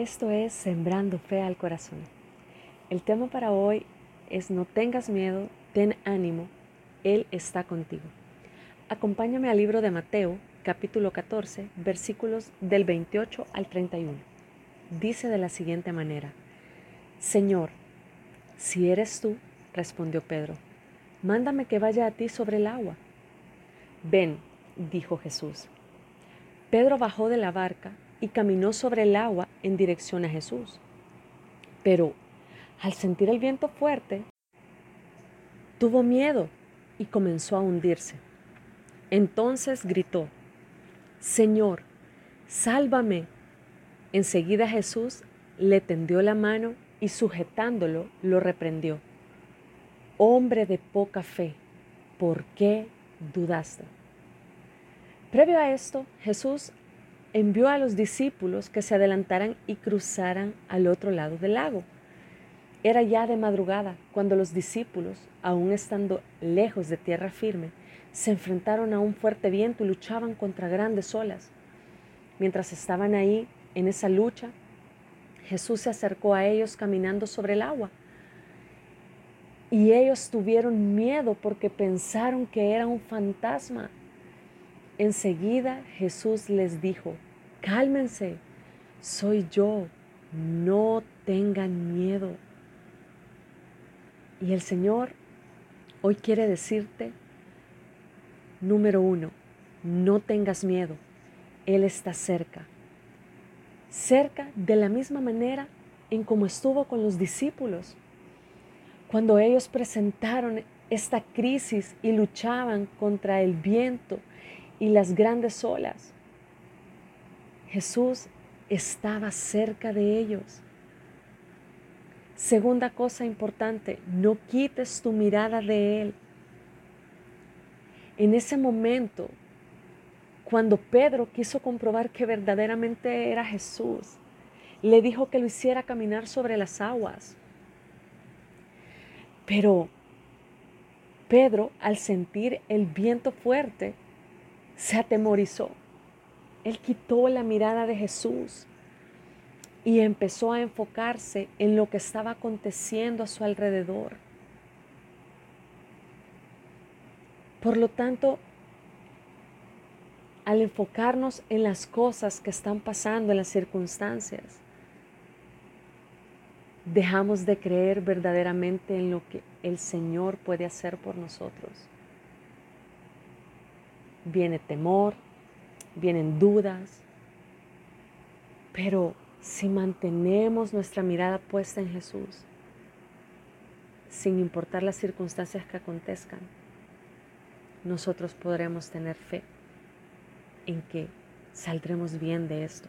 Esto es Sembrando Fe al Corazón. El tema para hoy es No tengas miedo, ten ánimo, Él está contigo. Acompáñame al libro de Mateo, capítulo 14, versículos del 28 al 31. Dice de la siguiente manera, Señor, si eres tú, respondió Pedro, mándame que vaya a ti sobre el agua. Ven, dijo Jesús. Pedro bajó de la barca y caminó sobre el agua en dirección a Jesús. Pero al sentir el viento fuerte, tuvo miedo y comenzó a hundirse. Entonces gritó, Señor, sálvame. Enseguida Jesús le tendió la mano y sujetándolo lo reprendió. Hombre de poca fe, ¿por qué dudaste? Previo a esto, Jesús envió a los discípulos que se adelantaran y cruzaran al otro lado del lago. Era ya de madrugada cuando los discípulos, aún estando lejos de tierra firme, se enfrentaron a un fuerte viento y luchaban contra grandes olas. Mientras estaban ahí, en esa lucha, Jesús se acercó a ellos caminando sobre el agua. Y ellos tuvieron miedo porque pensaron que era un fantasma. Enseguida Jesús les dijo, cálmense, soy yo, no tengan miedo. Y el Señor hoy quiere decirte, número uno, no tengas miedo, Él está cerca. Cerca de la misma manera en como estuvo con los discípulos. Cuando ellos presentaron esta crisis y luchaban contra el viento y las grandes olas. Jesús estaba cerca de ellos. Segunda cosa importante, no quites tu mirada de Él. En ese momento, cuando Pedro quiso comprobar que verdaderamente era Jesús, le dijo que lo hiciera caminar sobre las aguas. Pero Pedro, al sentir el viento fuerte, se atemorizó. Él quitó la mirada de Jesús y empezó a enfocarse en lo que estaba aconteciendo a su alrededor. Por lo tanto, al enfocarnos en las cosas que están pasando, en las circunstancias, dejamos de creer verdaderamente en lo que el Señor puede hacer por nosotros viene temor, vienen dudas, pero si mantenemos nuestra mirada puesta en Jesús, sin importar las circunstancias que acontezcan, nosotros podremos tener fe en que saldremos bien de esto.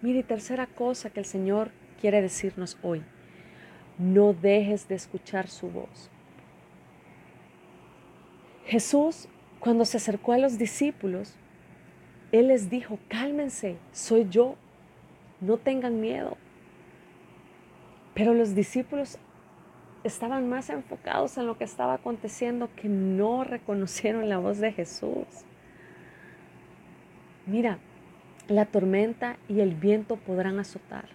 Mire, tercera cosa que el Señor quiere decirnos hoy, no dejes de escuchar su voz. Jesús, cuando se acercó a los discípulos, Él les dijo, cálmense, soy yo, no tengan miedo. Pero los discípulos estaban más enfocados en lo que estaba aconteciendo que no reconocieron la voz de Jesús. Mira, la tormenta y el viento podrán azotar,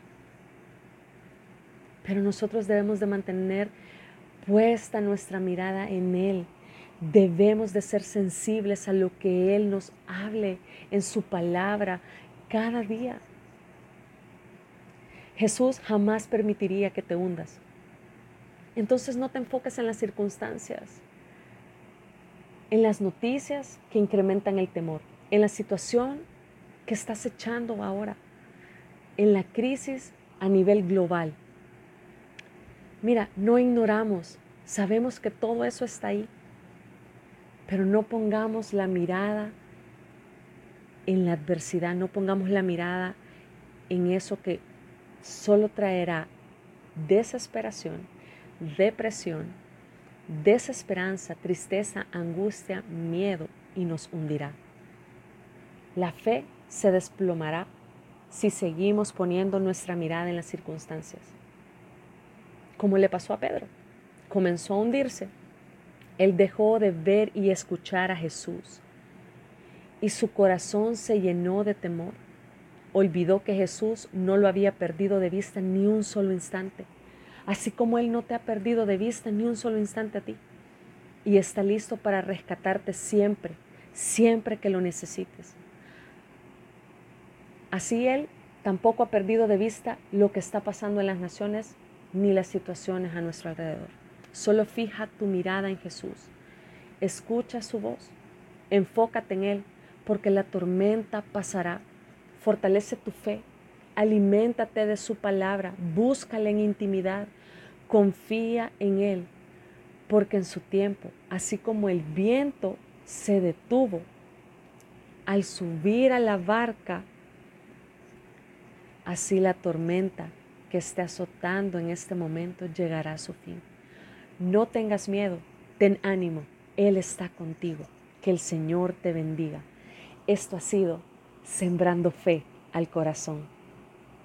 pero nosotros debemos de mantener puesta nuestra mirada en Él, Debemos de ser sensibles a lo que Él nos hable en su palabra cada día. Jesús jamás permitiría que te hundas. Entonces no te enfoques en las circunstancias, en las noticias que incrementan el temor, en la situación que estás echando ahora, en la crisis a nivel global. Mira, no ignoramos, sabemos que todo eso está ahí. Pero no pongamos la mirada en la adversidad, no pongamos la mirada en eso que solo traerá desesperación, depresión, desesperanza, tristeza, angustia, miedo y nos hundirá. La fe se desplomará si seguimos poniendo nuestra mirada en las circunstancias. Como le pasó a Pedro. Comenzó a hundirse él dejó de ver y escuchar a Jesús y su corazón se llenó de temor. olvidó que Jesús no lo había perdido de vista ni un solo instante, así como Él no te ha perdido de vista ni un solo instante a ti. Y está listo para rescatarte siempre, siempre que lo necesites. Así Él tampoco ha perdido de vista lo que está pasando en las naciones ni las situaciones a nuestro alrededor. Solo fija tu mirada en Jesús. Escucha su voz. Enfócate en Él, porque la tormenta pasará. Fortalece tu fe. Aliméntate de su palabra. Búscale en intimidad. Confía en Él, porque en su tiempo, así como el viento se detuvo al subir a la barca, así la tormenta que esté azotando en este momento llegará a su fin. No tengas miedo, ten ánimo, Él está contigo. Que el Señor te bendiga. Esto ha sido Sembrando Fe al Corazón.